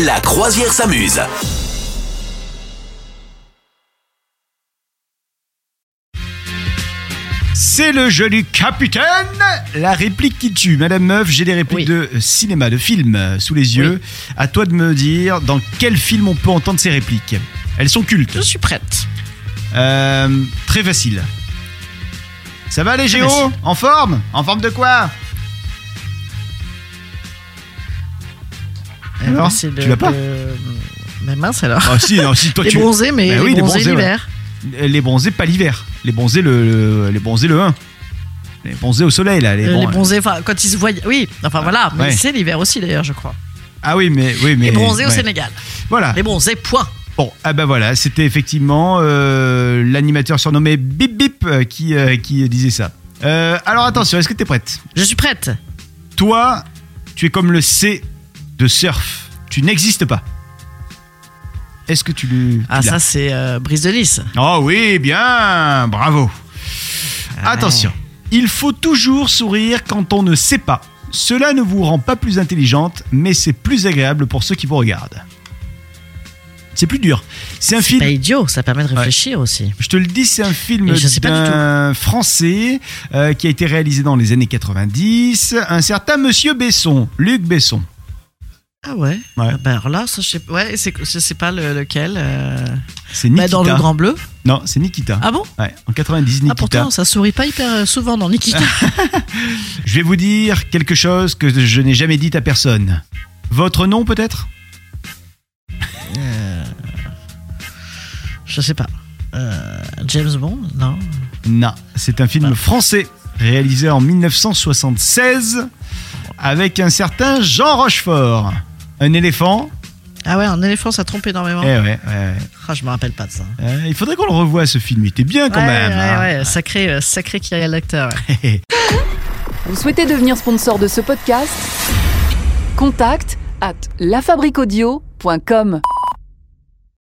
La croisière s'amuse. C'est le jeu du capitaine La réplique qui tue. Madame Meuf, j'ai des répliques Oui. de cinéma, de film euh, sous les yeux. À toi de me dire dans quel film on peut entendre ces répliques. Elles sont cultes. Je suis prête. Euh, très facile. Ça va les Très Géo facile. En forme En forme de quoi Alors, Euh, c'est le- tu l'as pas le- Mais mince alors. Ah si, non, si toi les tu... bronzés, mais oui, les les bronzés bronzés, ouais. l'hiver. Les bronzés, pas l'hiver. Les bronzés le, le- les bronzés le 1. Les bronzés au soleil là. Les Euh, Les, bron- bronzés, enfin, quand ils se voient. Oui, enfin voilà. Mais Ouais. c'est l'hiver aussi d'ailleurs, je crois. Ah oui, mais oui, mais les bronzés au. Sénégal. Voilà. Les bronzés, point. Bon, ah bah voilà, c'était effectivement euh, l'animateur surnommé Bip Bip euh, qui, euh, qui disait ça. Euh, alors attention, est-ce que t'es prête? Je suis prête. Toi, tu es comme le C de surf. Tu n'existes pas. Est-ce que tu le. Ah, ça, c'est euh, Brise de Nice. Oh oui, bien, bravo. Attention, il faut toujours sourire quand on ne sait pas. Cela ne vous rend pas plus intelligente, mais c'est plus agréable pour ceux qui vous regardent. C'est plus dur. C'est un C'est pas film. idiot, ça permet de réfléchir aussi. Je te le dis, c'est un film d'un français euh, qui a été réalisé dans les années 90. Un certain Monsieur Besson, Luc Besson. Ah ouais, Ouais. Ah ben alors là, ça, je sais, ouais, c'est, je sais pas le- lequel. euh, C'est bah, Nikita. dans le Grand Bleu. Non, c'est Nikita. Ah bon? Ouais, en 90, Ah Nikita. pourtant, ça sourit pas hyper souvent dans Nikita. Je vais vous dire quelque chose que je n'ai jamais dit à personne. Votre nom peut-être? Je sais pas. Euh, James Bond Non? Non, c'est un film Ah. français réalisé en 1976 avec un certain Jean Rochefort. Un éléphant. Ah ouais, un éléphant, ça trompe énormément. Eh ouais, ouais, ouais. Ah, je me rappelle pas de ça. Euh, il faudrait qu'on le revoie ce film. Il était bien quand ouais, même. ouais, hein. ouais, sacré, euh, sacré qui a l'acteur. ouais. Vous souhaitez devenir sponsor de ce podcast? Contact à lafabriquaudio.com.